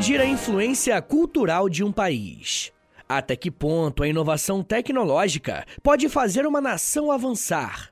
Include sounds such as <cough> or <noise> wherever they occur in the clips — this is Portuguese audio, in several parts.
medir a influência cultural de um país? Até que ponto a inovação tecnológica pode fazer uma nação avançar?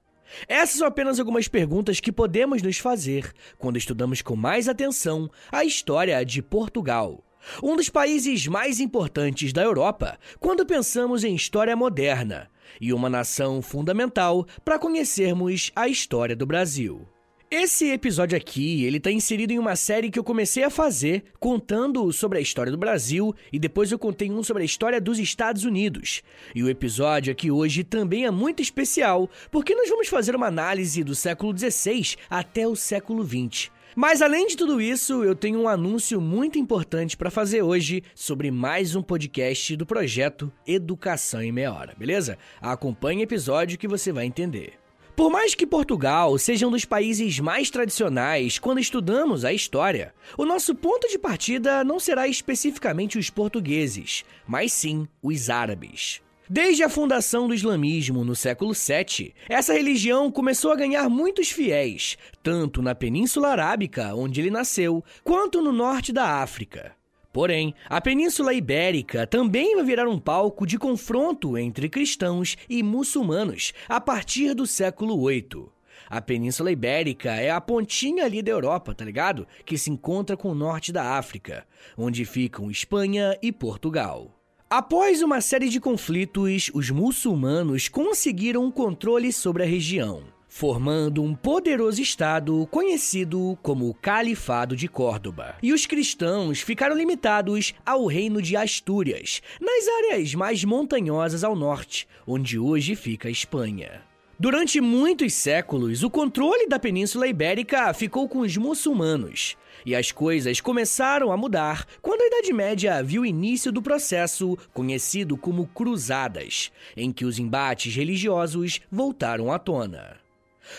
Essas são apenas algumas perguntas que podemos nos fazer quando estudamos com mais atenção a história de Portugal, um dos países mais importantes da Europa quando pensamos em história moderna, e uma nação fundamental para conhecermos a história do Brasil. Esse episódio aqui, ele tá inserido em uma série que eu comecei a fazer contando sobre a história do Brasil e depois eu contei um sobre a história dos Estados Unidos. E o episódio aqui hoje também é muito especial, porque nós vamos fazer uma análise do século XVI até o século XX. Mas além de tudo isso, eu tenho um anúncio muito importante para fazer hoje sobre mais um podcast do projeto Educação em Meia Hora, beleza? Acompanhe o episódio que você vai entender. Por mais que Portugal seja um dos países mais tradicionais quando estudamos a história, o nosso ponto de partida não será especificamente os portugueses, mas sim os árabes. Desde a fundação do islamismo no século VII, essa religião começou a ganhar muitos fiéis, tanto na Península Arábica, onde ele nasceu, quanto no norte da África. Porém, a Península Ibérica também vai virar um palco de confronto entre cristãos e muçulmanos a partir do século VIII. A Península Ibérica é a pontinha ali da Europa, tá ligado? Que se encontra com o norte da África, onde ficam Espanha e Portugal. Após uma série de conflitos, os muçulmanos conseguiram um controle sobre a região formando um poderoso estado conhecido como o Califado de Córdoba. E os cristãos ficaram limitados ao reino de Astúrias, nas áreas mais montanhosas ao norte, onde hoje fica a Espanha. Durante muitos séculos, o controle da Península Ibérica ficou com os muçulmanos. E as coisas começaram a mudar quando a Idade Média viu o início do processo conhecido como Cruzadas, em que os embates religiosos voltaram à tona.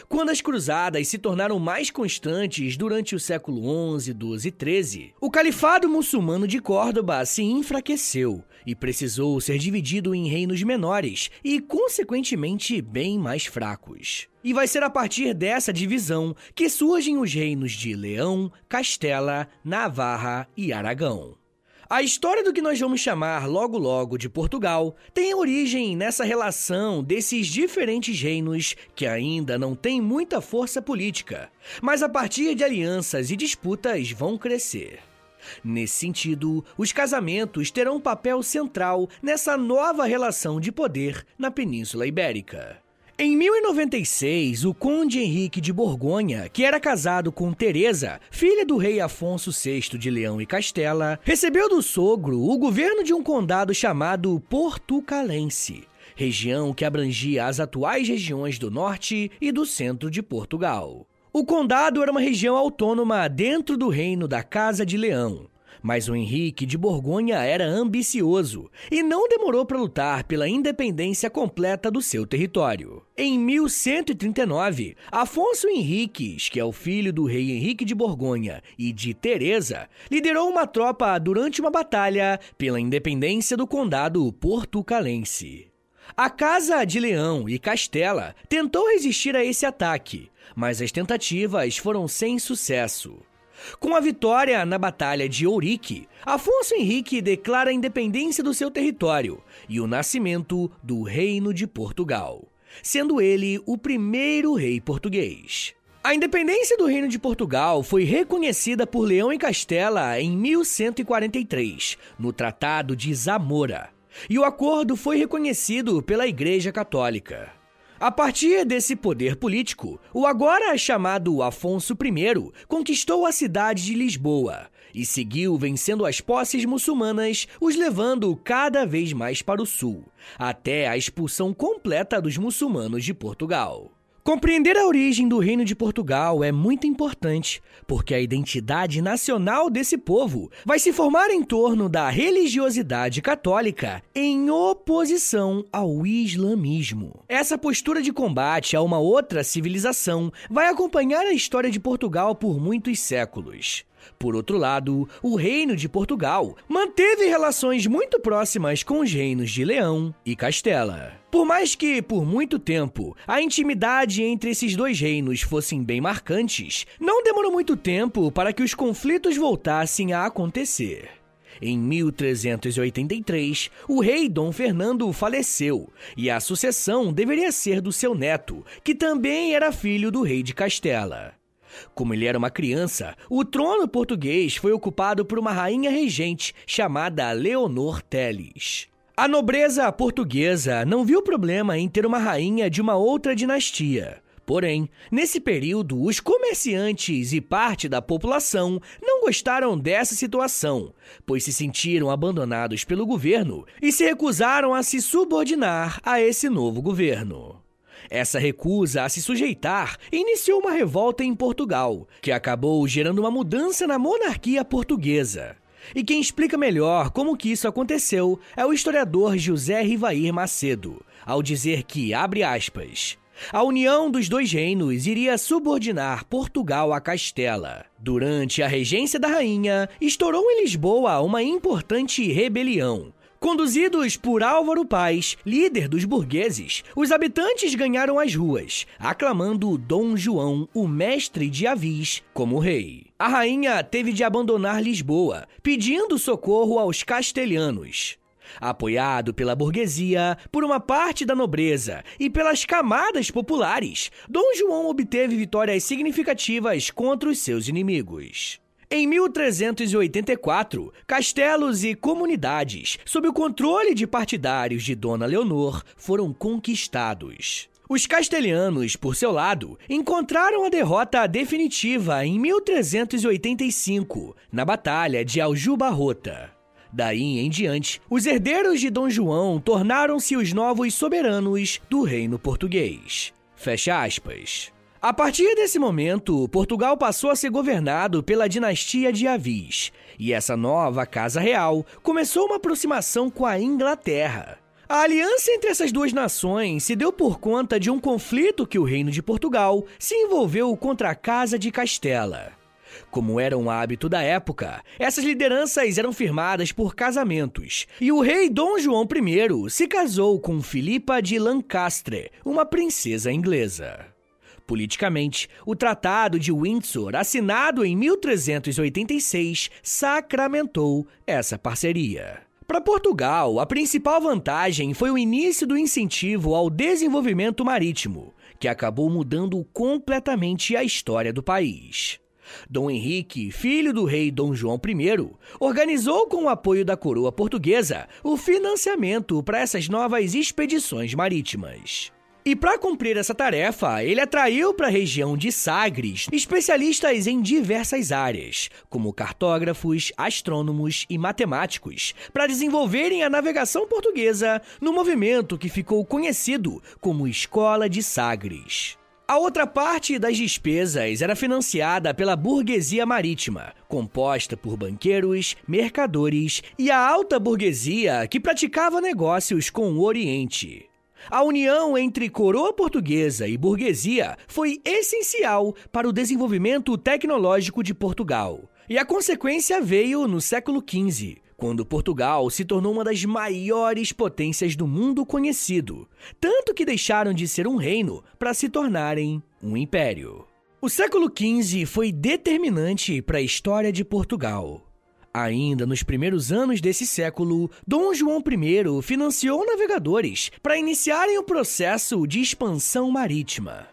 Quando as cruzadas se tornaram mais constantes durante o século XI, XII e XIII, o califado muçulmano de Córdoba se enfraqueceu e precisou ser dividido em reinos menores e, consequentemente, bem mais fracos. E vai ser a partir dessa divisão que surgem os reinos de Leão, Castela, Navarra e Aragão. A história do que nós vamos chamar logo logo de Portugal tem origem nessa relação desses diferentes reinos que ainda não têm muita força política, mas a partir de alianças e disputas vão crescer. Nesse sentido, os casamentos terão um papel central nessa nova relação de poder na Península Ibérica. Em 1096, o conde Henrique de Borgonha, que era casado com Teresa, filha do rei Afonso VI de Leão e Castela, recebeu do sogro o governo de um condado chamado Portucalense, região que abrangia as atuais regiões do norte e do centro de Portugal. O condado era uma região autônoma dentro do reino da Casa de Leão, mas o Henrique de Borgonha era ambicioso e não demorou para lutar pela independência completa do seu território. Em 1139, Afonso Henriques, que é o filho do rei Henrique de Borgonha e de Teresa, liderou uma tropa durante uma batalha pela independência do condado portucalense. A Casa de Leão e Castela tentou resistir a esse ataque, mas as tentativas foram sem sucesso. Com a vitória na Batalha de Ourique, Afonso Henrique declara a independência do seu território e o nascimento do Reino de Portugal, sendo ele o primeiro rei português. A independência do Reino de Portugal foi reconhecida por Leão e Castela em 1143, no Tratado de Zamora, e o acordo foi reconhecido pela Igreja Católica. A partir desse poder político, o agora chamado Afonso I conquistou a cidade de Lisboa e seguiu vencendo as posses muçulmanas, os levando cada vez mais para o sul, até a expulsão completa dos muçulmanos de Portugal. Compreender a origem do Reino de Portugal é muito importante, porque a identidade nacional desse povo vai se formar em torno da religiosidade católica em oposição ao islamismo. Essa postura de combate a uma outra civilização vai acompanhar a história de Portugal por muitos séculos. Por outro lado, o Reino de Portugal manteve relações muito próximas com os reinos de Leão e Castela. Por mais que, por muito tempo, a intimidade entre esses dois reinos fossem bem marcantes, não demorou muito tempo para que os conflitos voltassem a acontecer. Em 1383, o rei Dom Fernando faleceu e a sucessão deveria ser do seu neto, que também era filho do rei de Castela. Como ele era uma criança, o trono português foi ocupado por uma rainha regente chamada Leonor Teles. A nobreza portuguesa não viu problema em ter uma rainha de uma outra dinastia. Porém, nesse período, os comerciantes e parte da população não gostaram dessa situação, pois se sentiram abandonados pelo governo e se recusaram a se subordinar a esse novo governo. Essa recusa a se sujeitar iniciou uma revolta em Portugal, que acabou gerando uma mudança na monarquia portuguesa. E quem explica melhor como que isso aconteceu é o historiador José Rivair Macedo, ao dizer que, abre aspas, a união dos dois reinos iria subordinar Portugal a Castela. Durante a regência da rainha, estourou em Lisboa uma importante rebelião, Conduzidos por Álvaro Paz, líder dos burgueses, os habitantes ganharam as ruas, aclamando Dom João, o mestre de Avis, como rei. A rainha teve de abandonar Lisboa, pedindo socorro aos castelhanos. Apoiado pela burguesia, por uma parte da nobreza e pelas camadas populares, Dom João obteve vitórias significativas contra os seus inimigos. Em 1384, castelos e comunidades, sob o controle de partidários de Dona Leonor, foram conquistados. Os castelhanos, por seu lado, encontraram a derrota definitiva em 1385, na Batalha de Aljubarrota. Daí em diante, os herdeiros de Dom João tornaram-se os novos soberanos do reino português. Fecha aspas. A partir desse momento, Portugal passou a ser governado pela dinastia de Avis, e essa nova Casa Real começou uma aproximação com a Inglaterra. A aliança entre essas duas nações se deu por conta de um conflito que o Reino de Portugal se envolveu contra a Casa de Castela. Como era um hábito da época, essas lideranças eram firmadas por casamentos, e o rei Dom João I se casou com Filipa de Lancaster, uma princesa inglesa. Politicamente, o Tratado de Windsor, assinado em 1386, sacramentou essa parceria. Para Portugal, a principal vantagem foi o início do incentivo ao desenvolvimento marítimo, que acabou mudando completamente a história do país. Dom Henrique, filho do rei Dom João I, organizou com o apoio da coroa portuguesa o financiamento para essas novas expedições marítimas. E para cumprir essa tarefa, ele atraiu para a região de Sagres especialistas em diversas áreas, como cartógrafos, astrônomos e matemáticos, para desenvolverem a navegação portuguesa no movimento que ficou conhecido como Escola de Sagres. A outra parte das despesas era financiada pela burguesia marítima, composta por banqueiros, mercadores e a alta burguesia que praticava negócios com o Oriente. A união entre coroa portuguesa e burguesia foi essencial para o desenvolvimento tecnológico de Portugal. E a consequência veio no século XV, quando Portugal se tornou uma das maiores potências do mundo conhecido, tanto que deixaram de ser um reino para se tornarem um império. O século XV foi determinante para a história de Portugal. Ainda nos primeiros anos desse século, Dom João I financiou navegadores para iniciarem o processo de expansão marítima.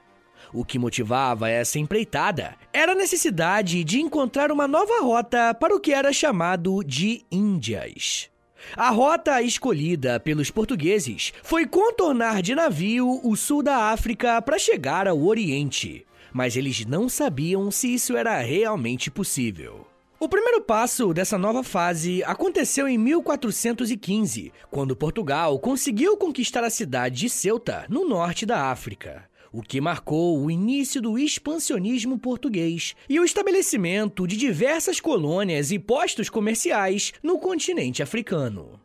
O que motivava essa empreitada era a necessidade de encontrar uma nova rota para o que era chamado de Índias. A rota escolhida pelos portugueses foi contornar de navio o sul da África para chegar ao Oriente, mas eles não sabiam se isso era realmente possível. O primeiro passo dessa nova fase aconteceu em 1415, quando Portugal conseguiu conquistar a cidade de Ceuta, no norte da África, o que marcou o início do expansionismo português e o estabelecimento de diversas colônias e postos comerciais no continente africano.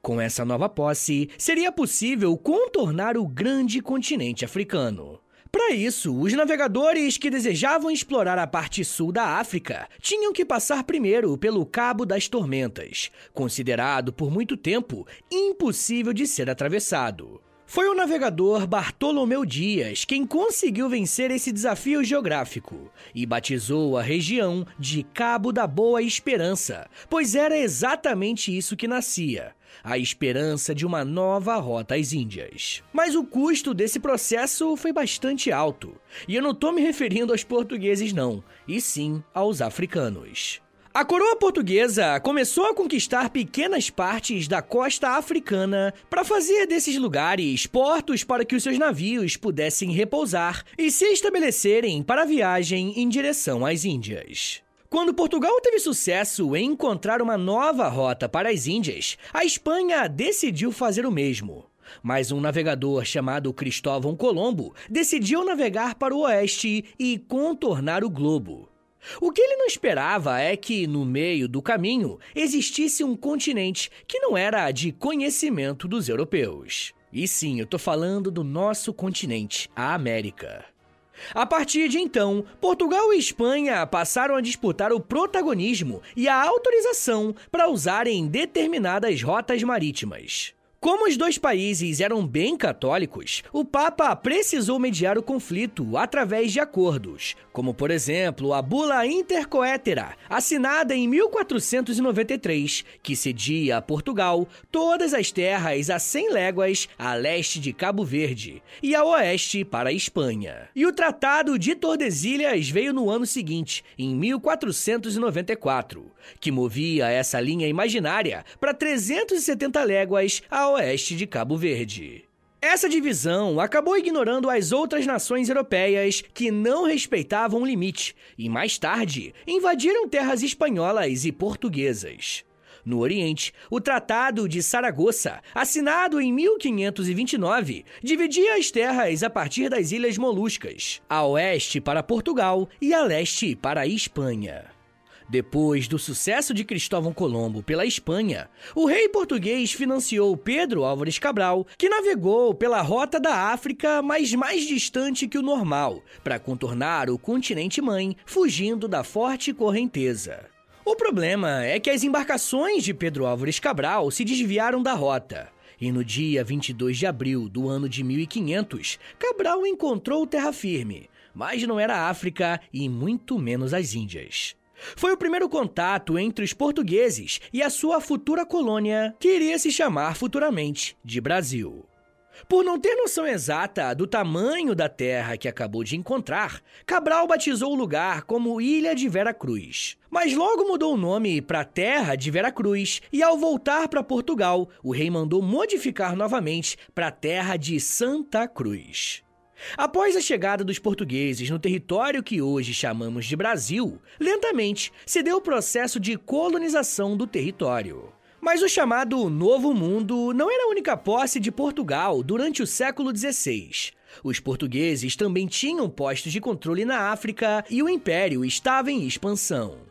Com essa nova posse, seria possível contornar o grande continente africano. Para isso, os navegadores que desejavam explorar a parte sul da África tinham que passar primeiro pelo Cabo das Tormentas, considerado por muito tempo impossível de ser atravessado. Foi o navegador Bartolomeu Dias quem conseguiu vencer esse desafio geográfico e batizou a região de Cabo da Boa Esperança, pois era exatamente isso que nascia. A esperança de uma nova rota às Índias. Mas o custo desse processo foi bastante alto. E eu não estou me referindo aos portugueses, não, e sim aos africanos. A coroa portuguesa começou a conquistar pequenas partes da costa africana para fazer desses lugares portos para que os seus navios pudessem repousar e se estabelecerem para a viagem em direção às Índias. Quando Portugal teve sucesso em encontrar uma nova rota para as Índias, a Espanha decidiu fazer o mesmo. Mas um navegador chamado Cristóvão Colombo decidiu navegar para o oeste e contornar o globo. O que ele não esperava é que, no meio do caminho, existisse um continente que não era de conhecimento dos europeus. E sim, eu tô falando do nosso continente, a América. A partir de então, Portugal e Espanha passaram a disputar o protagonismo e a autorização para usarem determinadas rotas marítimas. Como os dois países eram bem católicos, o Papa precisou mediar o conflito através de acordos, como por exemplo a Bula Intercoetera, assinada em 1493, que cedia a Portugal todas as terras a 100 léguas a leste de Cabo Verde e a oeste para a Espanha. E o Tratado de Tordesilhas veio no ano seguinte, em 1494, que movia essa linha imaginária para 370 léguas a oeste de Cabo Verde. Essa divisão acabou ignorando as outras nações europeias que não respeitavam o limite e, mais tarde, invadiram terras espanholas e portuguesas. No Oriente, o Tratado de Saragoça, assinado em 1529, dividia as terras a partir das Ilhas Moluscas, a oeste para Portugal e a leste para a Espanha. Depois do sucesso de Cristóvão Colombo pela Espanha, o rei português financiou Pedro Álvares Cabral, que navegou pela rota da África, mas mais distante que o normal, para contornar o continente mãe, fugindo da forte correnteza. O problema é que as embarcações de Pedro Álvares Cabral se desviaram da rota. E no dia 22 de abril do ano de 1500, Cabral encontrou terra firme, mas não era África e muito menos as Índias. Foi o primeiro contato entre os portugueses e a sua futura colônia, que iria se chamar futuramente de Brasil. Por não ter noção exata do tamanho da terra que acabou de encontrar, Cabral batizou o lugar como Ilha de Vera Cruz. Mas logo mudou o nome para Terra de Vera Cruz e, ao voltar para Portugal, o rei mandou modificar novamente para Terra de Santa Cruz. Após a chegada dos portugueses no território que hoje chamamos de Brasil, lentamente se deu o processo de colonização do território. Mas o chamado Novo Mundo não era a única posse de Portugal durante o século XVI. Os portugueses também tinham postos de controle na África e o império estava em expansão.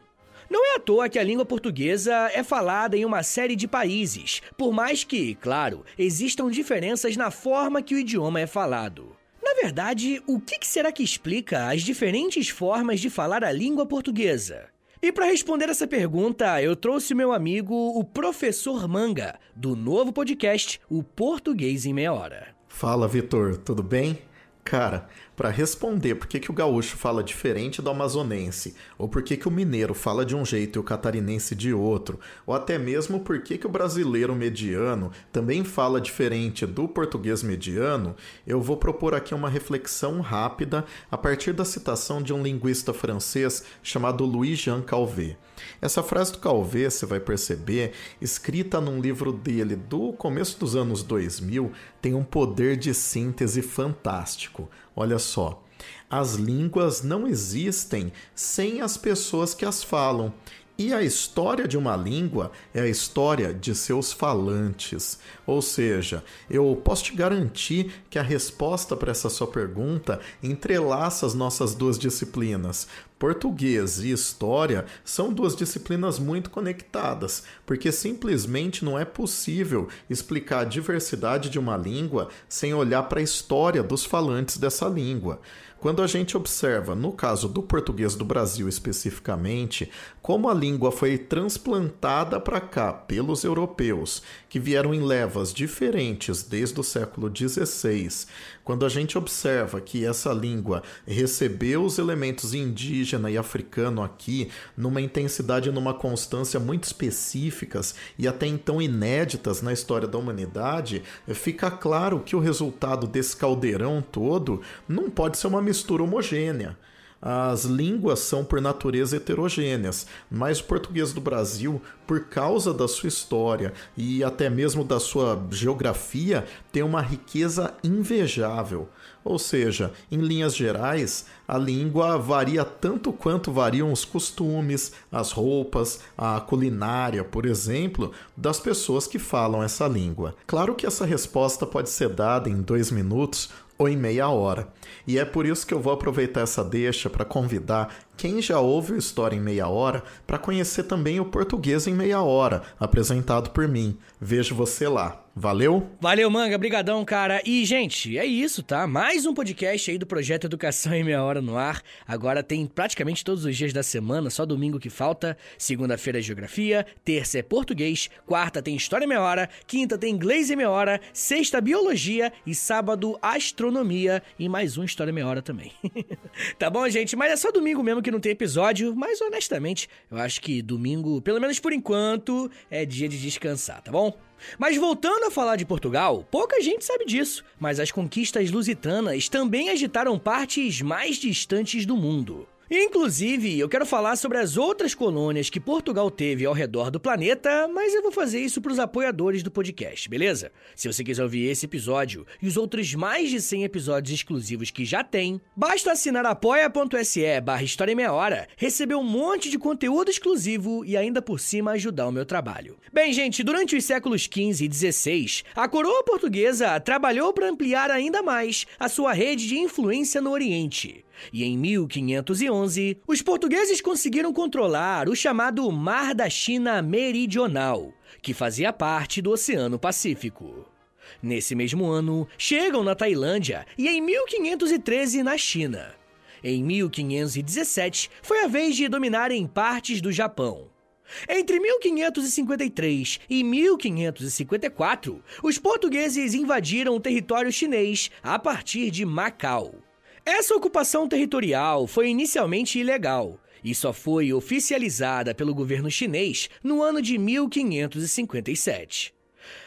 Não é à toa que a língua portuguesa é falada em uma série de países, por mais que, claro, existam diferenças na forma que o idioma é falado. Na verdade, o que será que explica as diferentes formas de falar a língua portuguesa? E para responder essa pergunta, eu trouxe meu amigo, o professor Manga, do novo podcast O Português em Meia Hora. Fala, Vitor, tudo bem? Cara, para responder por que, que o gaúcho fala diferente do amazonense, ou por que, que o mineiro fala de um jeito e o catarinense de outro, ou até mesmo por que, que o brasileiro mediano também fala diferente do português mediano, eu vou propor aqui uma reflexão rápida a partir da citação de um linguista francês chamado Louis Jean Calvé. Essa frase do Calvé, você vai perceber, escrita num livro dele do começo dos anos 2000, tem um poder de síntese fantástico. Olha só. As línguas não existem sem as pessoas que as falam. E a história de uma língua é a história de seus falantes. Ou seja, eu posso te garantir que a resposta para essa sua pergunta entrelaça as nossas duas disciplinas, Português e história são duas disciplinas muito conectadas, porque simplesmente não é possível explicar a diversidade de uma língua sem olhar para a história dos falantes dessa língua. Quando a gente observa, no caso do português do Brasil especificamente, como a língua foi transplantada para cá pelos europeus, que vieram em levas diferentes desde o século XVI, quando a gente observa que essa língua recebeu os elementos indígena e africano aqui numa intensidade e numa constância muito específicas e até então inéditas na história da humanidade, fica claro que o resultado desse caldeirão todo não pode ser uma mistura homogênea. As línguas são por natureza heterogêneas, mas o português do Brasil, por causa da sua história e até mesmo da sua geografia, tem uma riqueza invejável. Ou seja, em linhas gerais, a língua varia tanto quanto variam os costumes, as roupas, a culinária, por exemplo, das pessoas que falam essa língua. Claro que essa resposta pode ser dada em dois minutos ou em meia hora. E é por isso que eu vou aproveitar essa deixa para convidar quem já ouve o História em Meia Hora para conhecer também o Português em Meia Hora, apresentado por mim. Vejo você lá. Valeu? Valeu, Manga. Brigadão, cara. E, gente, é isso, tá? Mais um podcast aí do Projeto Educação em Meia Hora no ar. Agora tem praticamente todos os dias da semana, só domingo que falta. Segunda-feira é Geografia, terça é Português, quarta tem História em Meia Hora, quinta tem Inglês em Meia Hora, sexta Biologia e sábado Astronomia e mais um História em Meia Hora também. <laughs> tá bom, gente? Mas é só domingo mesmo que não tem episódio, mas honestamente, eu acho que domingo, pelo menos por enquanto, é dia de descansar, tá bom? Mas voltando a falar de Portugal, pouca gente sabe disso, mas as conquistas lusitanas também agitaram partes mais distantes do mundo. Inclusive, eu quero falar sobre as outras colônias que Portugal teve ao redor do planeta, mas eu vou fazer isso para os apoiadores do podcast, beleza? Se você quiser ouvir esse episódio e os outros mais de 100 episódios exclusivos que já tem, basta assinar apoia.se barra História Meia Hora, receber um monte de conteúdo exclusivo e ainda por cima ajudar o meu trabalho. Bem, gente, durante os séculos XV e XVI, a coroa portuguesa trabalhou para ampliar ainda mais a sua rede de influência no Oriente. E em 1511, os portugueses conseguiram controlar o chamado Mar da China Meridional, que fazia parte do Oceano Pacífico. Nesse mesmo ano, chegam na Tailândia e em 1513 na China. Em 1517, foi a vez de dominarem partes do Japão. Entre 1553 e 1554, os portugueses invadiram o território chinês a partir de Macau. Essa ocupação territorial foi inicialmente ilegal e só foi oficializada pelo governo chinês no ano de 1557.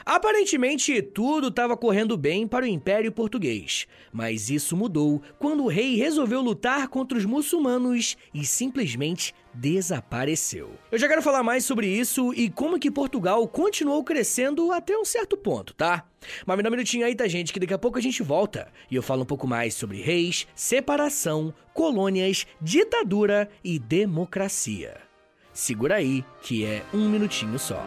Aparentemente, tudo estava correndo bem para o Império Português, mas isso mudou quando o rei resolveu lutar contra os muçulmanos e simplesmente desapareceu. Eu já quero falar mais sobre isso e como que Portugal continuou crescendo até um certo ponto, tá? Mas me dá um minutinho aí, tá, gente, que daqui a pouco a gente volta e eu falo um pouco mais sobre reis, separação, colônias, ditadura e democracia. Segura aí, que é um minutinho só.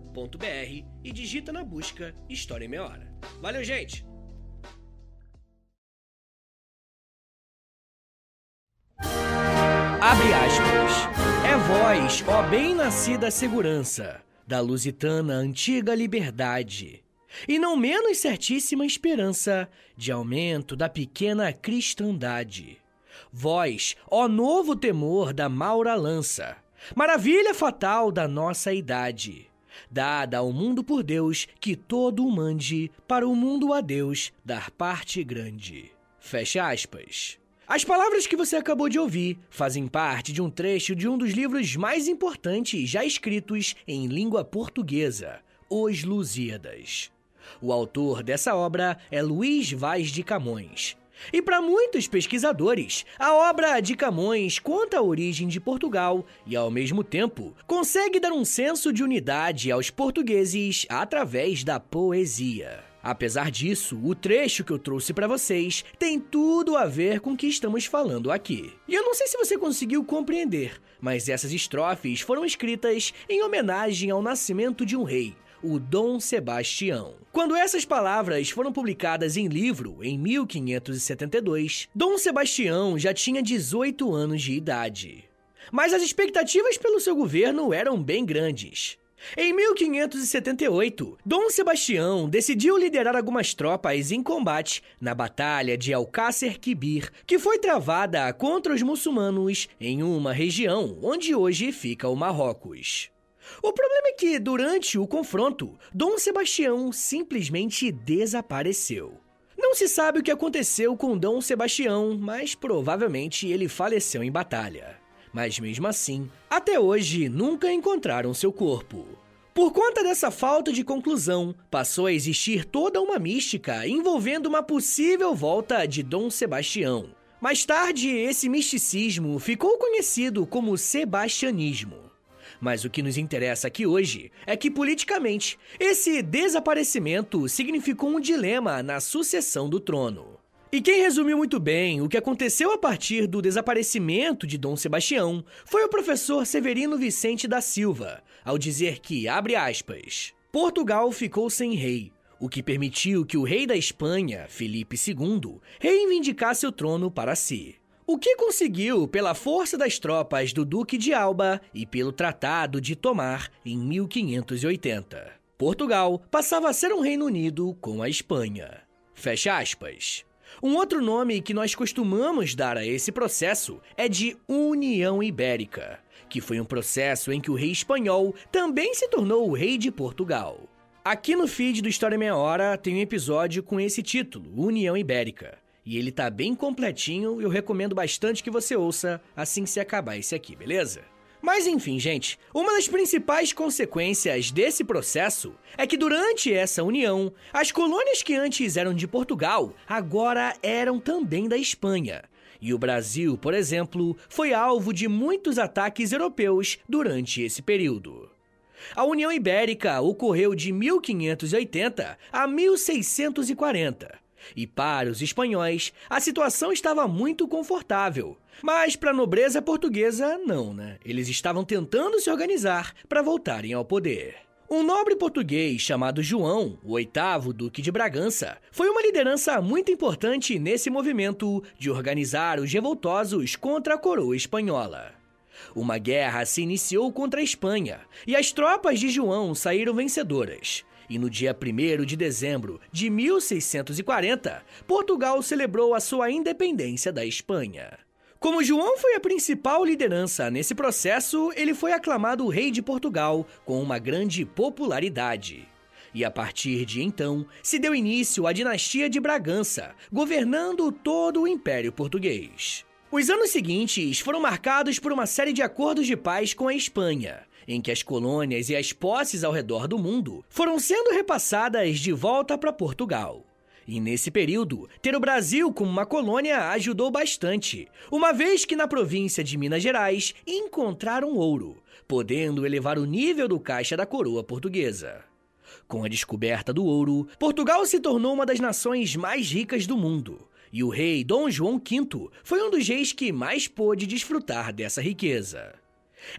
e digita na busca História em Meia Hora. Valeu, gente! Abre aspas. É voz, ó bem-nascida segurança, da lusitana antiga liberdade. e não menos certíssima esperança de aumento da pequena cristandade. Vós, ó novo temor da Maura lança, maravilha fatal da nossa idade, dada ao mundo por Deus, que todo o mande, para o mundo a Deus dar parte grande. Fecha aspas. As palavras que você acabou de ouvir fazem parte de um trecho de um dos livros mais importantes já escritos em língua portuguesa, Os Lusíadas. O autor dessa obra é Luís Vaz de Camões. E para muitos pesquisadores, a obra de Camões conta a origem de Portugal e, ao mesmo tempo, consegue dar um senso de unidade aos portugueses através da poesia. Apesar disso, o trecho que eu trouxe para vocês tem tudo a ver com o que estamos falando aqui. E eu não sei se você conseguiu compreender, mas essas estrofes foram escritas em homenagem ao nascimento de um rei, o Dom Sebastião. Quando essas palavras foram publicadas em livro em 1572, Dom Sebastião já tinha 18 anos de idade. Mas as expectativas pelo seu governo eram bem grandes. Em 1578, Dom Sebastião decidiu liderar algumas tropas em combate na Batalha de Alcácer Quibir, que foi travada contra os muçulmanos em uma região onde hoje fica o Marrocos. O problema é que, durante o confronto, Dom Sebastião simplesmente desapareceu. Não se sabe o que aconteceu com Dom Sebastião, mas provavelmente ele faleceu em batalha mas mesmo assim, até hoje nunca encontraram seu corpo. Por conta dessa falta de conclusão, passou a existir toda uma mística envolvendo uma possível volta de Dom Sebastião. Mais tarde, esse misticismo ficou conhecido como sebastianismo. Mas o que nos interessa aqui hoje é que, politicamente, esse desaparecimento significou um dilema na sucessão do trono. E quem resumiu muito bem o que aconteceu a partir do desaparecimento de Dom Sebastião foi o professor Severino Vicente da Silva, ao dizer que, abre aspas, Portugal ficou sem rei, o que permitiu que o rei da Espanha, Felipe II, reivindicasse o trono para si. O que conseguiu pela força das tropas do Duque de Alba e pelo Tratado de Tomar em 1580. Portugal passava a ser um Reino Unido com a Espanha. Fecha aspas. Um outro nome que nós costumamos dar a esse processo é de União Ibérica, que foi um processo em que o rei espanhol também se tornou o rei de Portugal. Aqui no feed do História Meia Hora tem um episódio com esse título, União Ibérica. E ele tá bem completinho e eu recomendo bastante que você ouça assim que se acabar esse aqui, beleza? Mas enfim, gente, uma das principais consequências desse processo é que durante essa união, as colônias que antes eram de Portugal agora eram também da Espanha. E o Brasil, por exemplo, foi alvo de muitos ataques europeus durante esse período. A União Ibérica ocorreu de 1580 a 1640 e para os espanhóis, a situação estava muito confortável. Mas para a nobreza portuguesa, não, né? Eles estavam tentando se organizar para voltarem ao poder. Um nobre português chamado João, o oitavo Duque de Bragança, foi uma liderança muito importante nesse movimento de organizar os revoltosos contra a coroa espanhola. Uma guerra se iniciou contra a Espanha e as tropas de João saíram vencedoras. E no dia 1 de dezembro de 1640, Portugal celebrou a sua independência da Espanha. Como João foi a principal liderança nesse processo, ele foi aclamado rei de Portugal com uma grande popularidade. E a partir de então, se deu início à dinastia de Bragança, governando todo o Império Português. Os anos seguintes foram marcados por uma série de acordos de paz com a Espanha, em que as colônias e as posses ao redor do mundo foram sendo repassadas de volta para Portugal. E nesse período, ter o Brasil como uma colônia ajudou bastante, uma vez que na província de Minas Gerais encontraram ouro, podendo elevar o nível do caixa da coroa portuguesa. Com a descoberta do ouro, Portugal se tornou uma das nações mais ricas do mundo, e o rei Dom João V foi um dos reis que mais pôde desfrutar dessa riqueza.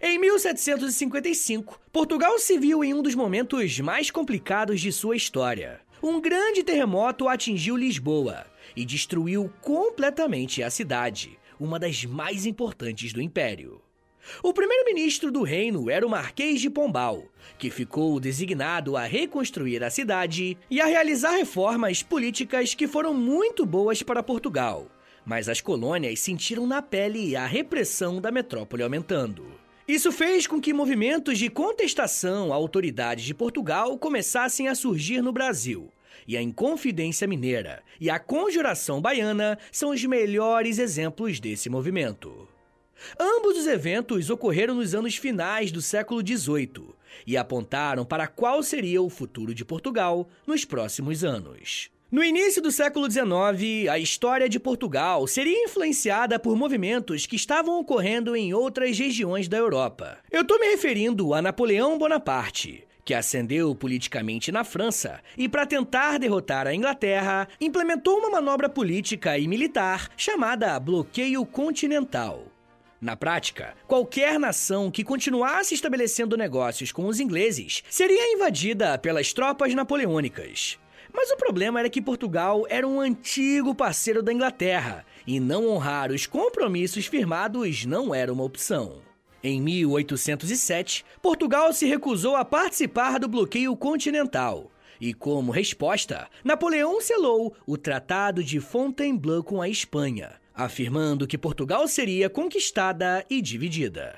Em 1755, Portugal se viu em um dos momentos mais complicados de sua história. Um grande terremoto atingiu Lisboa e destruiu completamente a cidade, uma das mais importantes do império. O primeiro-ministro do reino era o Marquês de Pombal, que ficou designado a reconstruir a cidade e a realizar reformas políticas que foram muito boas para Portugal. Mas as colônias sentiram na pele a repressão da metrópole aumentando. Isso fez com que movimentos de contestação à autoridade de Portugal começassem a surgir no Brasil. E a Inconfidência Mineira e a Conjuração Baiana são os melhores exemplos desse movimento. Ambos os eventos ocorreram nos anos finais do século XVIII e apontaram para qual seria o futuro de Portugal nos próximos anos. No início do século XIX, a história de Portugal seria influenciada por movimentos que estavam ocorrendo em outras regiões da Europa. Eu estou me referindo a Napoleão Bonaparte, que ascendeu politicamente na França e, para tentar derrotar a Inglaterra, implementou uma manobra política e militar chamada Bloqueio Continental. Na prática, qualquer nação que continuasse estabelecendo negócios com os ingleses seria invadida pelas tropas napoleônicas. Mas o problema era que Portugal era um antigo parceiro da Inglaterra e não honrar os compromissos firmados não era uma opção. Em 1807, Portugal se recusou a participar do bloqueio continental. E como resposta, Napoleão selou o Tratado de Fontainebleau com a Espanha, afirmando que Portugal seria conquistada e dividida.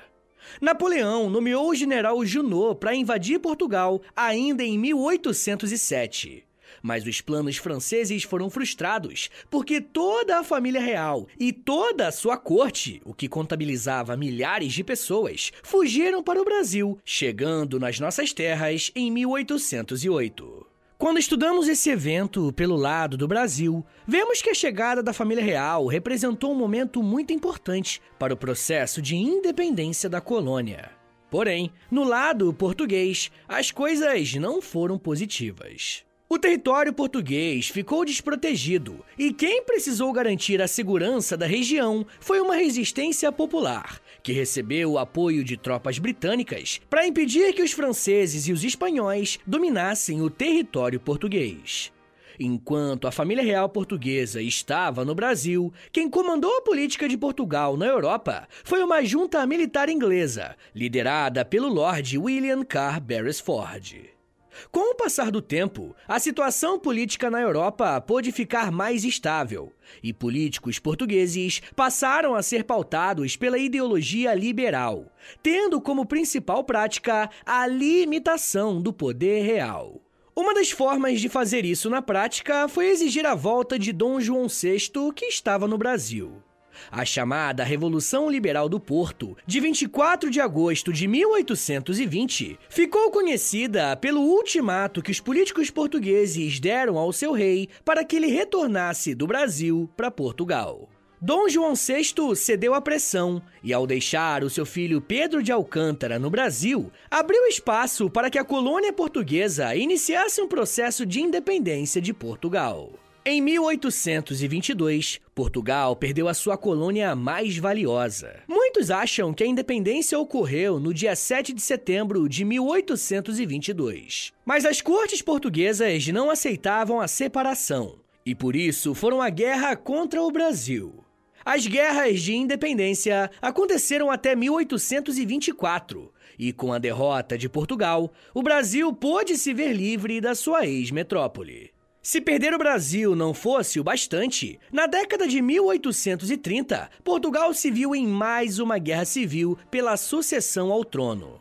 Napoleão nomeou o general Junot para invadir Portugal ainda em 1807. Mas os planos franceses foram frustrados, porque toda a família real e toda a sua corte, o que contabilizava milhares de pessoas, fugiram para o Brasil, chegando nas nossas terras em 1808. Quando estudamos esse evento pelo lado do Brasil, vemos que a chegada da família real representou um momento muito importante para o processo de independência da colônia. Porém, no lado português, as coisas não foram positivas. O território português ficou desprotegido e quem precisou garantir a segurança da região foi uma resistência popular, que recebeu o apoio de tropas britânicas para impedir que os franceses e os espanhóis dominassem o território português. Enquanto a família real portuguesa estava no Brasil, quem comandou a política de Portugal na Europa foi uma junta militar inglesa, liderada pelo Lord William Carr Beresford. Com o passar do tempo, a situação política na Europa pôde ficar mais estável, e políticos portugueses passaram a ser pautados pela ideologia liberal, tendo como principal prática a limitação do poder real. Uma das formas de fazer isso na prática foi exigir a volta de Dom João VI, que estava no Brasil. A chamada Revolução Liberal do Porto, de 24 de agosto de 1820, ficou conhecida pelo ultimato que os políticos portugueses deram ao seu rei para que ele retornasse do Brasil para Portugal. Dom João VI cedeu à pressão e, ao deixar o seu filho Pedro de Alcântara no Brasil, abriu espaço para que a colônia portuguesa iniciasse um processo de independência de Portugal. Em 1822, Portugal perdeu a sua colônia mais valiosa. Muitos acham que a independência ocorreu no dia 7 de setembro de 1822. Mas as cortes portuguesas não aceitavam a separação e por isso foram à guerra contra o Brasil. As guerras de independência aconteceram até 1824, e com a derrota de Portugal, o Brasil pôde se ver livre da sua ex-metrópole. Se perder o Brasil não fosse o bastante, na década de 1830, Portugal se viu em mais uma guerra civil pela sucessão ao trono.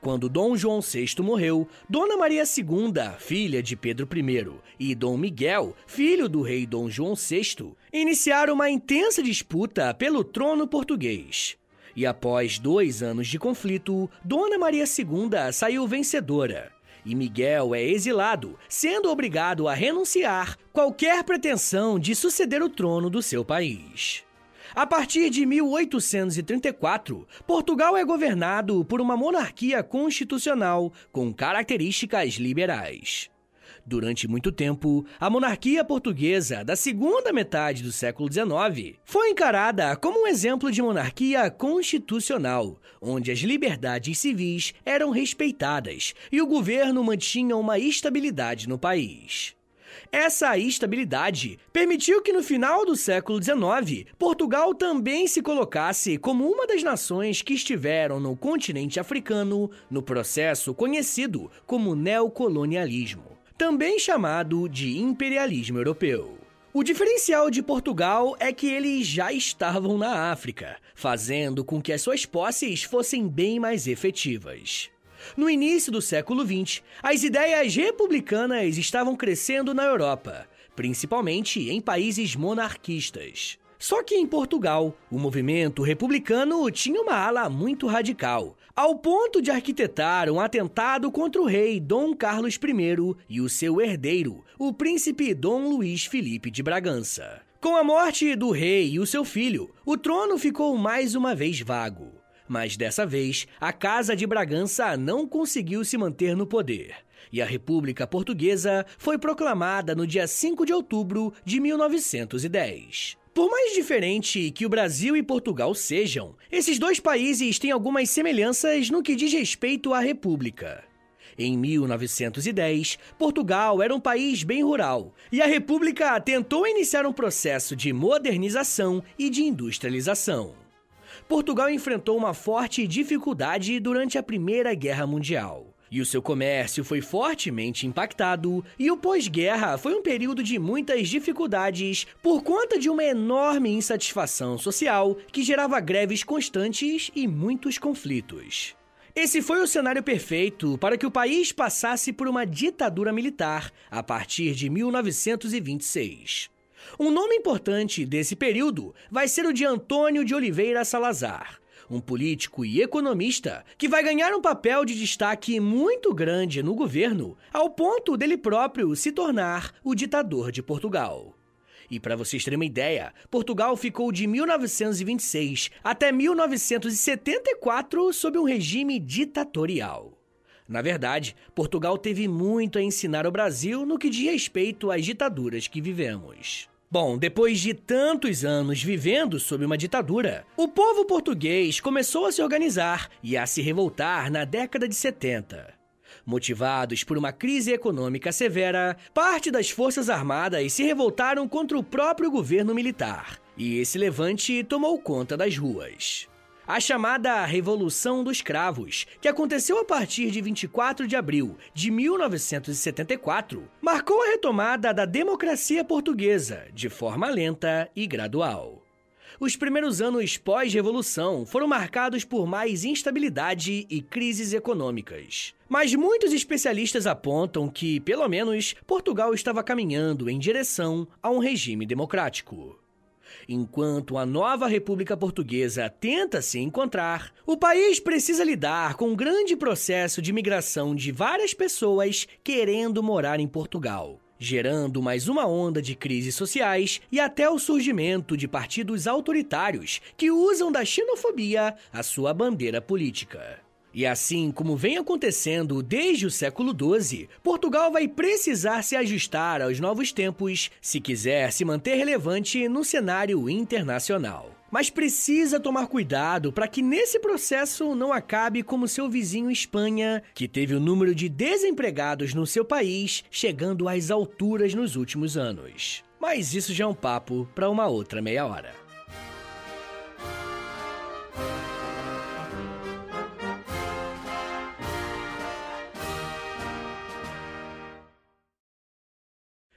Quando Dom João VI morreu, Dona Maria II, filha de Pedro I, e Dom Miguel, filho do rei Dom João VI, iniciaram uma intensa disputa pelo trono português. E após dois anos de conflito, Dona Maria II saiu vencedora e Miguel é exilado, sendo obrigado a renunciar qualquer pretensão de suceder o trono do seu país. A partir de 1834, Portugal é governado por uma monarquia constitucional com características liberais. Durante muito tempo, a monarquia portuguesa da segunda metade do século XIX foi encarada como um exemplo de monarquia constitucional, onde as liberdades civis eram respeitadas e o governo mantinha uma estabilidade no país. Essa estabilidade permitiu que no final do século XIX, Portugal também se colocasse como uma das nações que estiveram no continente africano no processo conhecido como neocolonialismo, também chamado de imperialismo europeu. O diferencial de Portugal é que eles já estavam na África, fazendo com que as suas posses fossem bem mais efetivas. No início do século XX, as ideias republicanas estavam crescendo na Europa, principalmente em países monarquistas. Só que em Portugal, o movimento republicano tinha uma ala muito radical, ao ponto de arquitetar um atentado contra o rei Dom Carlos I e o seu herdeiro, o príncipe Dom Luís Felipe de Bragança. Com a morte do rei e o seu filho, o trono ficou mais uma vez vago. Mas dessa vez, a Casa de Bragança não conseguiu se manter no poder. E a República Portuguesa foi proclamada no dia 5 de outubro de 1910. Por mais diferente que o Brasil e Portugal sejam, esses dois países têm algumas semelhanças no que diz respeito à República. Em 1910, Portugal era um país bem rural e a República tentou iniciar um processo de modernização e de industrialização. Portugal enfrentou uma forte dificuldade durante a Primeira Guerra Mundial. E o seu comércio foi fortemente impactado, e o pós-guerra foi um período de muitas dificuldades por conta de uma enorme insatisfação social que gerava greves constantes e muitos conflitos. Esse foi o cenário perfeito para que o país passasse por uma ditadura militar a partir de 1926. Um nome importante desse período vai ser o de Antônio de Oliveira Salazar, um político e economista que vai ganhar um papel de destaque muito grande no governo, ao ponto dele próprio se tornar o ditador de Portugal. E para vocês terem uma ideia, Portugal ficou de 1926 até 1974 sob um regime ditatorial. Na verdade, Portugal teve muito a ensinar ao Brasil no que diz respeito às ditaduras que vivemos. Bom, depois de tantos anos vivendo sob uma ditadura, o povo português começou a se organizar e a se revoltar na década de 70. Motivados por uma crise econômica severa, parte das Forças Armadas se revoltaram contra o próprio governo militar, e esse levante tomou conta das ruas. A chamada Revolução dos Cravos, que aconteceu a partir de 24 de abril de 1974, marcou a retomada da democracia portuguesa de forma lenta e gradual. Os primeiros anos pós-revolução foram marcados por mais instabilidade e crises econômicas. Mas muitos especialistas apontam que, pelo menos, Portugal estava caminhando em direção a um regime democrático. Enquanto a nova República Portuguesa tenta se encontrar, o país precisa lidar com um grande processo de migração de várias pessoas querendo morar em Portugal gerando mais uma onda de crises sociais e até o surgimento de partidos autoritários que usam da xenofobia a sua bandeira política. E assim como vem acontecendo desde o século XII, Portugal vai precisar se ajustar aos novos tempos se quiser se manter relevante no cenário internacional. Mas precisa tomar cuidado para que nesse processo não acabe como seu vizinho Espanha, que teve o número de desempregados no seu país chegando às alturas nos últimos anos. Mas isso já é um papo para uma outra meia hora.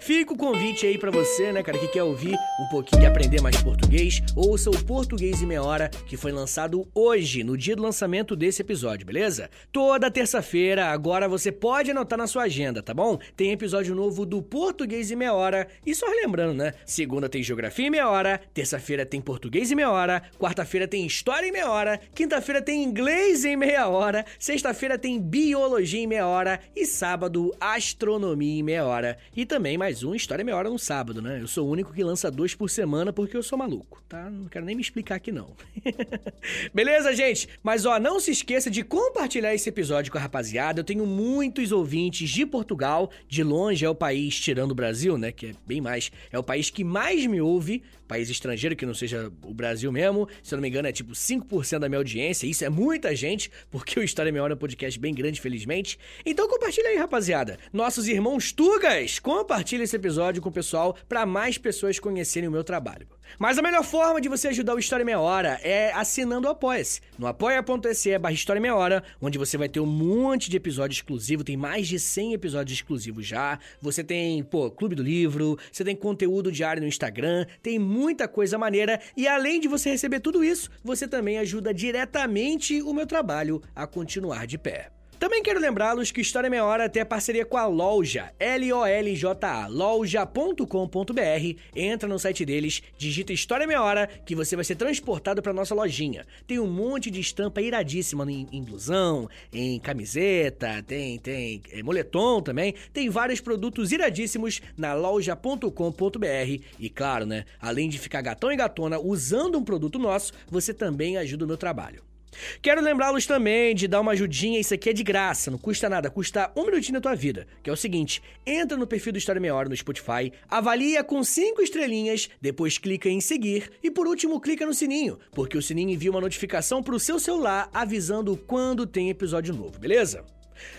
Fica o convite aí para você, né, cara, que quer ouvir um pouquinho e aprender mais português, ouça o Português em Meia Hora, que foi lançado hoje, no dia do lançamento desse episódio, beleza? Toda terça-feira, agora você pode anotar na sua agenda, tá bom? Tem episódio novo do Português em Meia Hora, e só lembrando, né? Segunda tem Geografia em Meia Hora, terça-feira tem Português em Meia Hora, quarta-feira tem História em Meia Hora, quinta-feira tem Inglês em Meia Hora, sexta-feira tem Biologia em Meia Hora e sábado Astronomia em Meia Hora. E também mais um História Meia Hora no sábado, né? Eu sou o único que lança dois por semana porque eu sou maluco, tá? Não quero nem me explicar aqui não. <laughs> Beleza, gente? Mas ó, não se esqueça de compartilhar esse episódio com a rapaziada. Eu tenho muitos ouvintes de Portugal, de longe é o país, tirando o Brasil, né? Que é bem mais. É o país que mais me ouve, país estrangeiro que não seja o Brasil mesmo. Se eu não me engano, é tipo 5% da minha audiência. Isso é muita gente, porque o História Meia Hora é um podcast bem grande, felizmente. Então compartilha aí, rapaziada. Nossos irmãos Tugas, compartilha esse episódio com o pessoal para mais pessoas conhecerem o meu trabalho. Mas a melhor forma de você ajudar o História Meia Hora é assinando o Apoia-se. No apoia.se barra História Meia Hora, onde você vai ter um monte de episódio exclusivo, tem mais de 100 episódios exclusivos já. Você tem, pô, Clube do Livro, você tem conteúdo diário no Instagram, tem muita coisa maneira. E além de você receber tudo isso, você também ajuda diretamente o meu trabalho a continuar de pé. Também quero lembrá-los que História Meia Hora tem a parceria com a Loja, L-O-L-J-A, loja.com.br. Entra no site deles, digita História Meia Hora, que você vai ser transportado para nossa lojinha. Tem um monte de estampa iradíssima em, em blusão, em camiseta, tem, tem é, moletom também. Tem vários produtos iradíssimos na loja.com.br. E claro, né, além de ficar gatão e gatona usando um produto nosso, você também ajuda o meu trabalho. Quero lembrá-los também de dar uma ajudinha, isso aqui é de graça, não custa nada, custa um minutinho da tua vida. Que é o seguinte: entra no perfil do História Meia Hora no Spotify, avalia com cinco estrelinhas, depois clica em seguir e por último clica no sininho, porque o sininho envia uma notificação pro seu celular avisando quando tem episódio novo, beleza?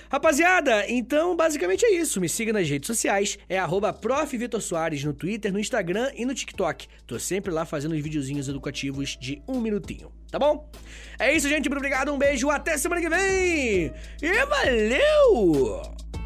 Rapaziada, então basicamente é isso. Me siga nas redes sociais, é arroba no Twitter, no Instagram e no TikTok. Tô sempre lá fazendo os videozinhos educativos de um minutinho, tá bom? É isso, gente. Muito obrigado, um beijo, até semana que vem! E valeu!